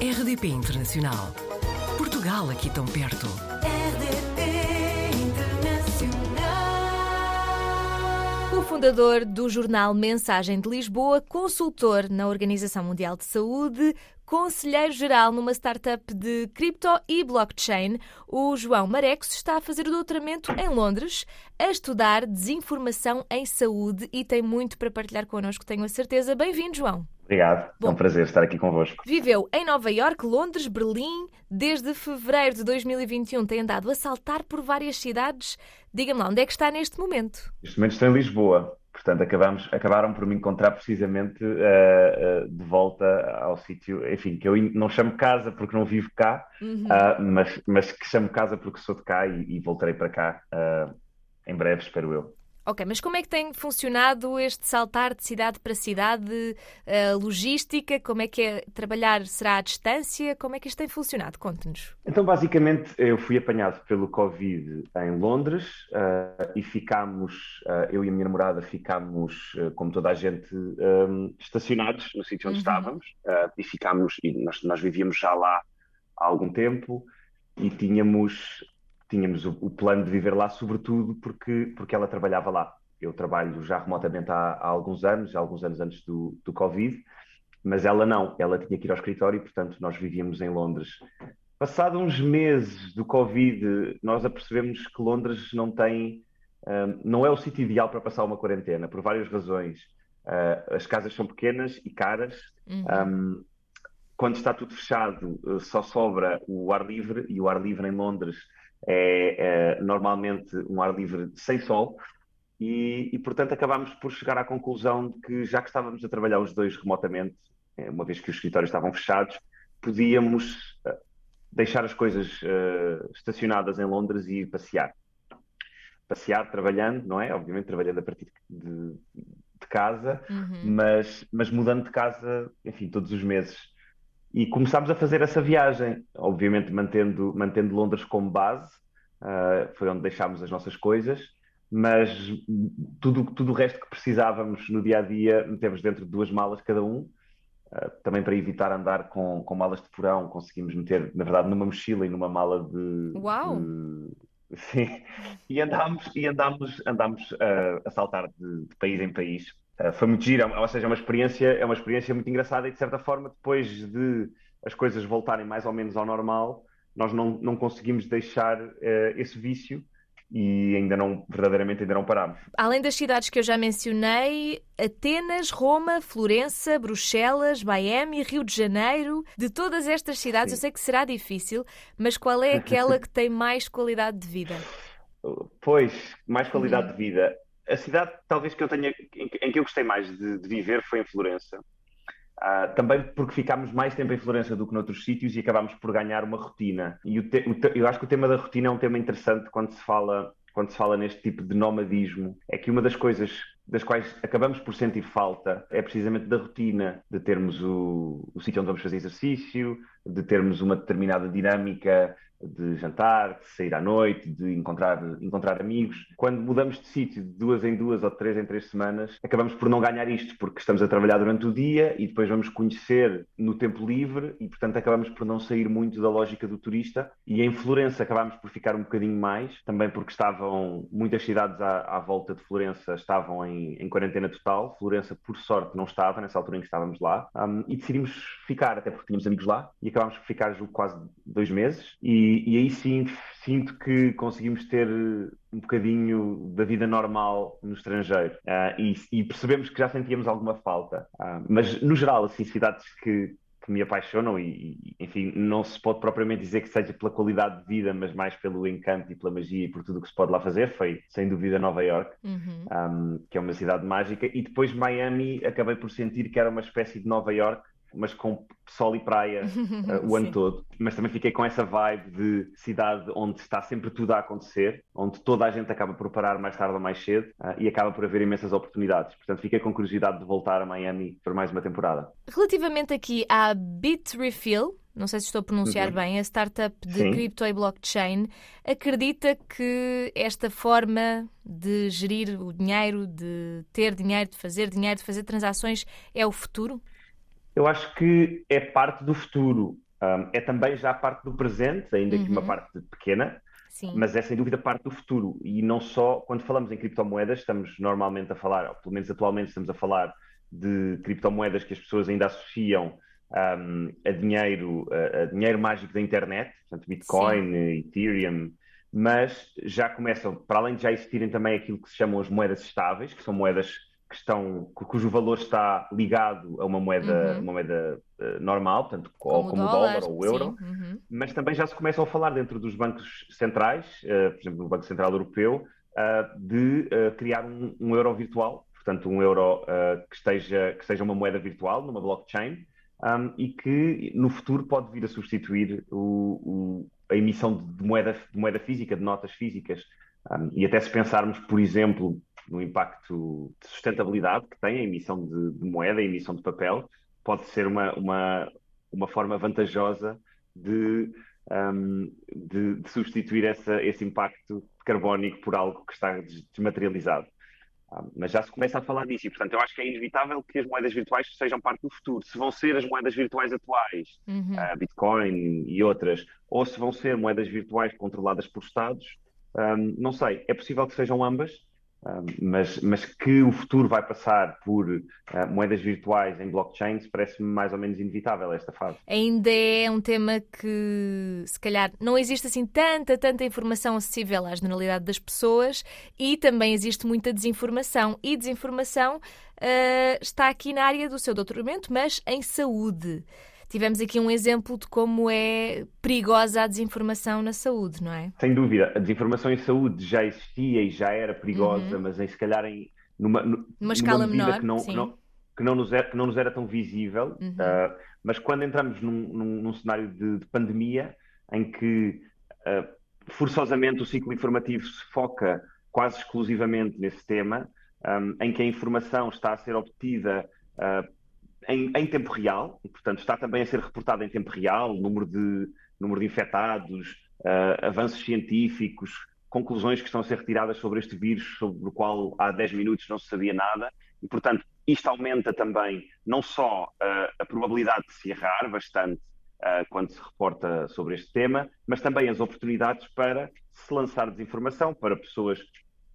RDP Internacional. Portugal aqui tão perto. RDP Internacional. O fundador do jornal Mensagem de Lisboa, consultor na Organização Mundial de Saúde, conselheiro-geral numa startup de cripto e blockchain, o João Marecos está a fazer o doutoramento em Londres, a estudar desinformação em saúde e tem muito para partilhar connosco, tenho a certeza. Bem-vindo, João. Obrigado, Bom. é um prazer estar aqui convosco. Viveu em Nova Iorque, Londres, Berlim. Desde fevereiro de 2021 tem andado a saltar por várias cidades. Diga-me lá, onde é que está neste momento? Neste momento estou em Lisboa, portanto acabamos, acabaram por me encontrar precisamente uh, uh, de volta ao sítio, enfim, que eu não chamo casa porque não vivo cá, Uhum. uh, mas, mas que chamo casa porque sou de cá e, e voltarei para cá em breve, espero eu. Ok, mas como é que tem funcionado este saltar de cidade para cidade? A logística, como é que é trabalhar? Será à distância? Como é que isto tem funcionado? Conte-nos. Então, basicamente, eu fui apanhado pelo Covid em Londres uh, e ficámos, uh, eu e a minha namorada ficámos, uh, como toda a gente, um, estacionados no sítio onde Uhum. estávamos e ficámos, e nós, nós vivíamos já lá há algum tempo e tínhamos, tínhamos o, o plano de viver lá, sobretudo porque, porque ela trabalhava lá. Eu trabalho já remotamente há, há alguns anos, há alguns anos antes do, do Covid, mas ela não, ela tinha que ir ao escritório e, portanto, nós vivíamos em Londres. Passado uns meses do Covid, nós apercebemos que Londres não tem, um, não é o sítio ideal para passar uma quarentena, por várias razões. Uh, as casas são pequenas e caras. Uhum. Um, quando está tudo fechado, uh, só sobra o ar livre, e o ar livre em Londres é, é normalmente um ar livre sem sol. E, e, portanto, acabámos por chegar à conclusão de que, já que estávamos a trabalhar os dois remotamente, eh, uma vez que os escritórios estavam fechados, podíamos uh, deixar as coisas uh, estacionadas em Londres e ir passear. Passear trabalhando, não é? Obviamente, trabalhando a partir de, de casa, Uhum. mas, mas mudando de casa, enfim, todos os meses. E começámos a fazer essa viagem, obviamente mantendo, mantendo Londres como base, uh, foi onde deixámos as nossas coisas, mas tudo, tudo o resto que precisávamos no dia a dia metemos dentro de duas malas cada um, uh, também para evitar andar com, com malas de porão, conseguimos meter, na verdade, numa mochila e numa mala de. Uau! de- Sim, e andámos, e andámos, andámos uh, a saltar de, de país em país. Uh, foi muito giro, ou seja, é uma experiência, é uma experiência muito engraçada e de certa forma, depois de as coisas voltarem mais ou menos ao normal, nós não, não conseguimos deixar uh, esse vício e ainda não, verdadeiramente ainda não parámos. Além das cidades que eu já mencionei, Atenas, Roma, Florença, Bruxelas, Miami, Rio de Janeiro, de todas estas cidades, Sim. eu sei que será difícil, mas qual é aquela que tem mais qualidade de vida? Pois, mais qualidade de vida. A cidade, talvez que eu tenha, em, que- eu gostei mais de, de viver foi em Florença. Ah, também porque ficámos mais tempo em Florença do que noutros sítios e acabámos por ganhar uma rotina. E te- te- eu acho que o tema da rotina é um tema interessante quando se fala, quando se fala neste tipo de nomadismo. É que uma das coisas das quais acabamos por sentir falta é precisamente da rotina, de termos o, o sítio onde vamos fazer exercício, de termos uma determinada dinâmica de jantar, de sair à noite, de encontrar, encontrar amigos. Quando mudamos de sítio de duas em duas ou de três em três semanas, acabamos por não ganhar isto, porque estamos a trabalhar durante o dia e depois vamos conhecer no tempo livre e, portanto, acabamos por não sair muito da lógica do turista. E em Florença acabámos por ficar um bocadinho mais, também porque estavam muitas cidades à, à volta de Florença estavam em, em quarentena total. Florença, por sorte, não estava nessa altura em que estávamos lá. Um, e decidimos ficar, até porque tínhamos amigos lá, e acabámos por ficar quase dois meses. E, e aí sim sinto que conseguimos ter um bocadinho da vida normal no estrangeiro. Ah, e, e percebemos que já sentíamos alguma falta. Ah, mas, no geral, assim, cidades que, que me apaixonam e, e, enfim, não se pode propriamente dizer que seja pela qualidade de vida, mas mais pelo encanto e pela magia e por tudo o que se pode lá fazer, foi sem dúvida Nova York, Uhum. um, que é uma cidade mágica, e depois Miami acabei por sentir que era uma espécie de Nova York, mas com sol e praia uh, o ano Sim. todo. Mas também fiquei com essa vibe de cidade onde está sempre tudo a acontecer, onde toda a gente acaba por parar mais tarde ou mais cedo uh, e acaba por haver imensas oportunidades. Portanto, fiquei com curiosidade de voltar a Miami por mais uma temporada. Relativamente aqui à Bitrefill, não sei se estou a pronunciar Uhum. bem, a startup de Sim. cripto e blockchain, acredita que esta forma de gerir o dinheiro, de ter dinheiro, de fazer dinheiro, de fazer transações, é o futuro? Eu acho que é parte do futuro. Um, é também já parte do presente, ainda que uma Uhum. parte pequena, Sim. mas é sem dúvida parte do futuro. E não só, quando falamos em criptomoedas, estamos normalmente a falar, ou pelo menos atualmente estamos a falar de criptomoedas que as pessoas ainda associam um, a dinheiro, a, a dinheiro mágico da internet, portanto Bitcoin, Ethereum, mas já começam, para além de já existirem também aquilo que se chamam as moedas estáveis, que são moedas que estão, cu- cujo valor está ligado a uma moeda, Uhum. uma moeda eh, normal, portanto, ou como o dólar ou o euro. Uhum. mas também já se começam a falar dentro dos bancos centrais, eh, por exemplo, no Banco Central Europeu, ah, de criar um, um euro virtual, portanto, um euro que esteja, que seja uma moeda virtual, numa blockchain, um, e que no futuro pode vir a substituir o- o- a emissão de, de moeda, de moeda física, de notas físicas. Um, e até se pensarmos, por exemplo, no impacto de sustentabilidade que tem a emissão de, de moeda, a emissão de papel, pode ser uma, uma, uma forma vantajosa de, um, de, de substituir essa, esse impacto carbónico por algo que está des- desmaterializado. Ah, mas já se começa a falar disso e, portanto, eu acho que é inevitável que as moedas virtuais sejam parte do futuro. Se vão ser as moedas virtuais atuais, Uhum. ah, Bitcoin e outras, ou se vão ser moedas virtuais controladas por Estados, ahm, não sei. É possível que sejam ambas, mas, mas que o futuro vai passar por ah, moedas virtuais em blockchains parece-me mais ou menos inevitável esta fase. Ainda é um tema que, se calhar, não existe assim tanta, tanta informação acessível à generalidade das pessoas e também existe muita desinformação. E desinformação ah, está aqui na área do seu doutoramento, mas em saúde. Tivemos aqui um exemplo de como é perigosa a desinformação na saúde, não é? Sem dúvida, a desinformação em saúde já existia e já era perigosa, mas em, se calhar em, numa, nu- Uhum. Numa escala menor, que não, não, que não nos era, que não nos era tão visível. Uhum. ah, mas quando entramos num, num- num cenário de, de pandemia, em que ah, forçosamente o ciclo informativo se foca quase exclusivamente nesse tema, um, em que a informação está a ser obtida ah, em, em tempo real, e, portanto, está também a ser reportada em tempo real, número de, número de infectados, ah, avanços científicos, conclusões que estão a ser retiradas sobre este vírus, sobre o qual há 10 minutos não se sabia nada, e, portanto, isto aumenta também não só ah, a probabilidade de se errar bastante ah, quando se reporta sobre este tema, mas também as oportunidades para se lançar desinformação para pessoas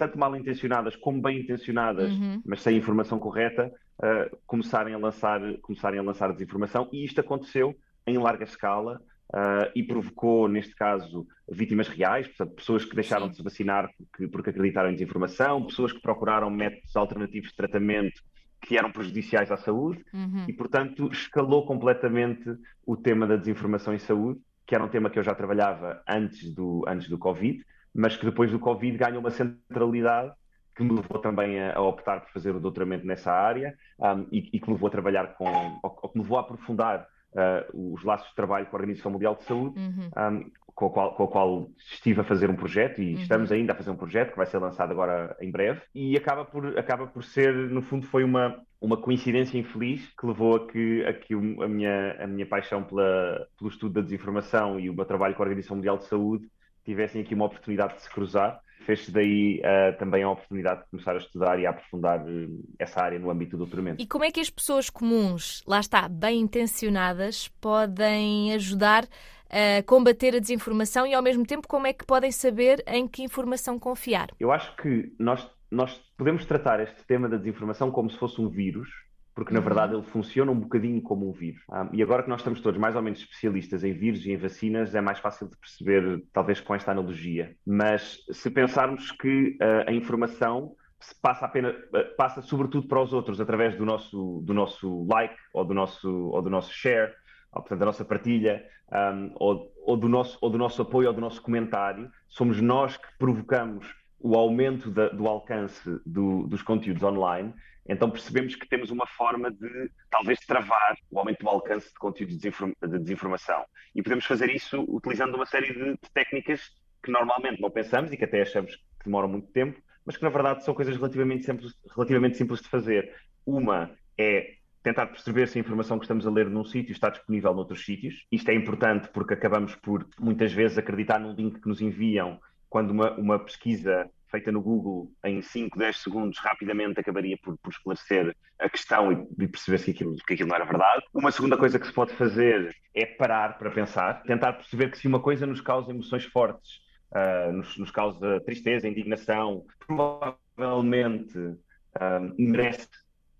tanto mal intencionadas como bem intencionadas, Uhum. mas sem informação correta, uh, começarem, a lançar, começarem a lançar desinformação. E isto aconteceu em larga escala uh, e provocou, neste caso, vítimas reais, portanto, pessoas que deixaram Sim. de se vacinar porque, porque acreditaram em desinformação, pessoas que procuraram métodos alternativos de tratamento que eram prejudiciais à saúde Uhum. e, portanto, escalou completamente o tema da desinformação em saúde, que era um tema que eu já trabalhava antes do, antes do Covid, mas que depois do Covid ganha uma centralidade que me levou também a, a optar por fazer o doutoramento nessa área um, e, e que me levou a trabalhar com, ou, ou que me levou a aprofundar uh, os laços de trabalho com a Organização Mundial de Saúde, Uhum. um, com, a qual, com a qual estive a fazer um projeto e Uhum. estamos ainda a fazer um projeto que vai ser lançado agora em breve e acaba por, acaba por ser, no fundo, foi uma, uma coincidência infeliz que levou a que, a, que a, minha, a minha paixão pela, pelo estudo da desinformação e o meu trabalho com a Organização Mundial de Saúde tivessem aqui uma oportunidade de se cruzar. Fez-se daí uh, também a oportunidade de começar a estudar e a aprofundar uh, essa área no âmbito do doutoramento. E como é que as pessoas comuns, lá está, bem intencionadas, podem ajudar a combater a desinformação e, ao mesmo tempo, como é que podem saber em que informação confiar? Eu acho que nós, nós podemos tratar este tema da desinformação como se fosse um vírus, porque na verdade ele funciona um bocadinho como um vírus. Ah, e agora que nós estamos todos mais ou menos especialistas em vírus e em vacinas, é mais fácil de perceber, talvez com esta analogia. Mas se pensarmos que ah, a informação se passa apenas, ah, passa sobretudo para os outros através do nosso, do nosso like ou do nosso, ou do nosso share, ou, portanto, da nossa partilha, um, ou, ou do nosso, ou do nosso apoio ou do nosso comentário, somos nós que provocamos o aumento da- do alcance do- dos conteúdos online, então percebemos que temos uma forma de talvez travar o aumento do alcance de conteúdos de, desinform- de desinformação. E podemos fazer isso utilizando uma série de, de técnicas que normalmente não pensamos e que até achamos que demoram muito tempo, mas que na verdade são coisas relativamente simples, relativamente simples de fazer. Uma é tentar perceber se a informação que estamos a ler num sítio está disponível noutros sítios. Isto é importante porque acabamos por muitas vezes acreditar num link que nos enviam quando uma, uma pesquisa feita no Google em 5, 10 segundos rapidamente acabaria por, por esclarecer a questão e, e perceber que aquilo, que aquilo não era verdade. Uma segunda coisa que se pode fazer é parar para pensar, tentar perceber que se uma coisa nos causa emoções fortes, uh, nos, nos, causa tristeza, indignação, provavelmente uh, merece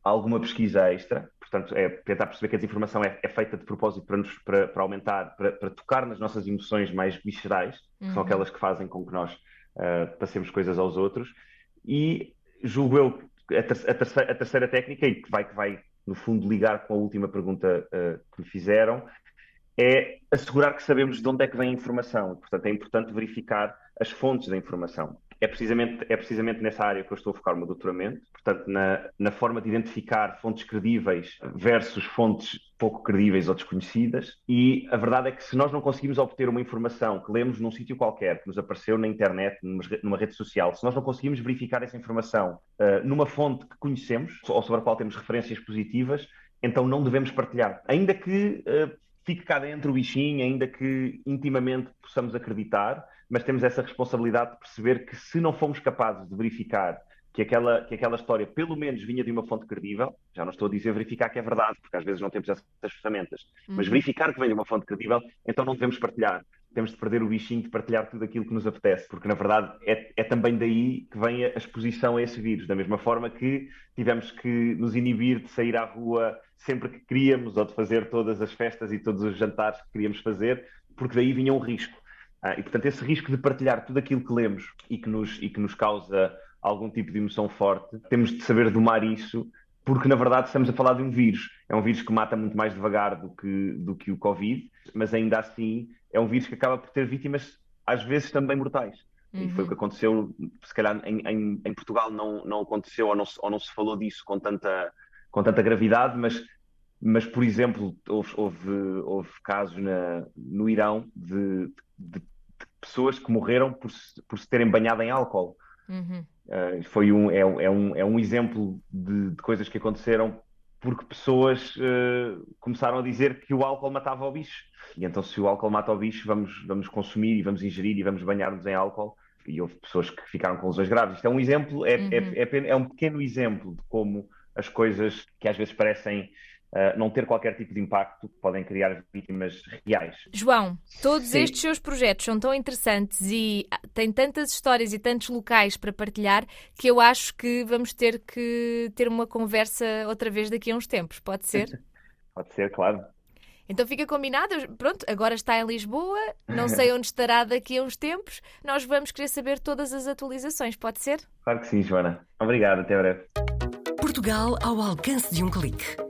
alguma pesquisa extra. Portanto, é tentar perceber que a desinformação é, é feita de propósito para, nos, para, para aumentar, para, para, tocar nas nossas emoções mais viscerais, que uhum. são aquelas que fazem com que nós uh, passemos coisas aos outros. E julgo eu a, ter, a, terceira, a terceira, técnica, e que vai, que vai, no fundo, ligar com a última pergunta uh, que me fizeram, é assegurar que sabemos de onde é que vem a informação. Portanto, é importante verificar as fontes da informação é precisamente, é precisamente nessa área que eu estou a focar o meu doutoramento, portanto, na, na forma de identificar fontes credíveis versus fontes pouco credíveis ou desconhecidas. E a verdade é que se nós não conseguimos obter uma informação que lemos num sítio qualquer, que nos apareceu na internet, numa, rede social, se nós não conseguimos verificar essa informação uh, numa fonte que conhecemos ou sobre a qual temos referências positivas, então não devemos partilhar. Ainda que uh, fique cá dentro o bichinho, ainda que intimamente possamos acreditar, mas temos essa responsabilidade de perceber que se não fomos capazes de verificar que aquela, que aquela história pelo menos vinha de uma fonte credível, já não estou a dizer verificar que é verdade, porque às vezes não temos essas ferramentas, uhum. mas verificar que vem de uma fonte credível, então não devemos partilhar. Temos de perder o bichinho de partilhar tudo aquilo que nos apetece, porque na verdade é, é também daí que vem a exposição a esse vírus, da mesma forma que tivemos que nos inibir de sair à rua sempre que queríamos, ou de fazer todas as festas e todos os jantares que queríamos fazer, porque daí vinha um risco. Ah, e, portanto, esse risco de partilhar tudo aquilo que lemos e que, nos, e que nos causa algum tipo de emoção forte, temos de saber domar isso, porque, na verdade, estamos a falar de um vírus. É um vírus que mata muito mais devagar do que, do que o Covid, mas ainda assim é um vírus que acaba por ter vítimas, às vezes, também mortais. Uhum. E foi o que uhum. aconteceu, se calhar em, em, em Portugal não, não aconteceu ou não, ou não se falou disso com tanta, com tanta gravidade, mas mas, por exemplo, houve, houve, houve casos na, no Irão de, de, de, pessoas que morreram por se, por se terem banhado em álcool. Uhum. Uh, foi um, é, é, um, é um exemplo de, de, coisas que aconteceram porque pessoas uh, começaram a dizer que o álcool matava o bicho. E então, se o álcool mata o bicho, vamos, vamos consumir e vamos ingerir e vamos banhar-nos em álcool. E houve pessoas que ficaram com lesões graves. Isto é um exemplo, é, é uhum. é, é, é um pequeno exemplo de como as coisas que às vezes parecem Uh, não ter qualquer tipo de impacto, podem criar vítimas reais. João, todos Sim. estes seus projetos são tão interessantes e têm tantas histórias e tantos locais para partilhar que eu acho que vamos ter que ter uma conversa outra vez daqui a uns tempos, pode ser? pode ser, claro. Então fica combinado. Pronto, agora está em Lisboa, não sei onde estará daqui a uns tempos. Nós vamos querer saber todas as atualizações, pode ser? Claro que sim, Joana. Obrigado, até breve. Portugal ao alcance de um clique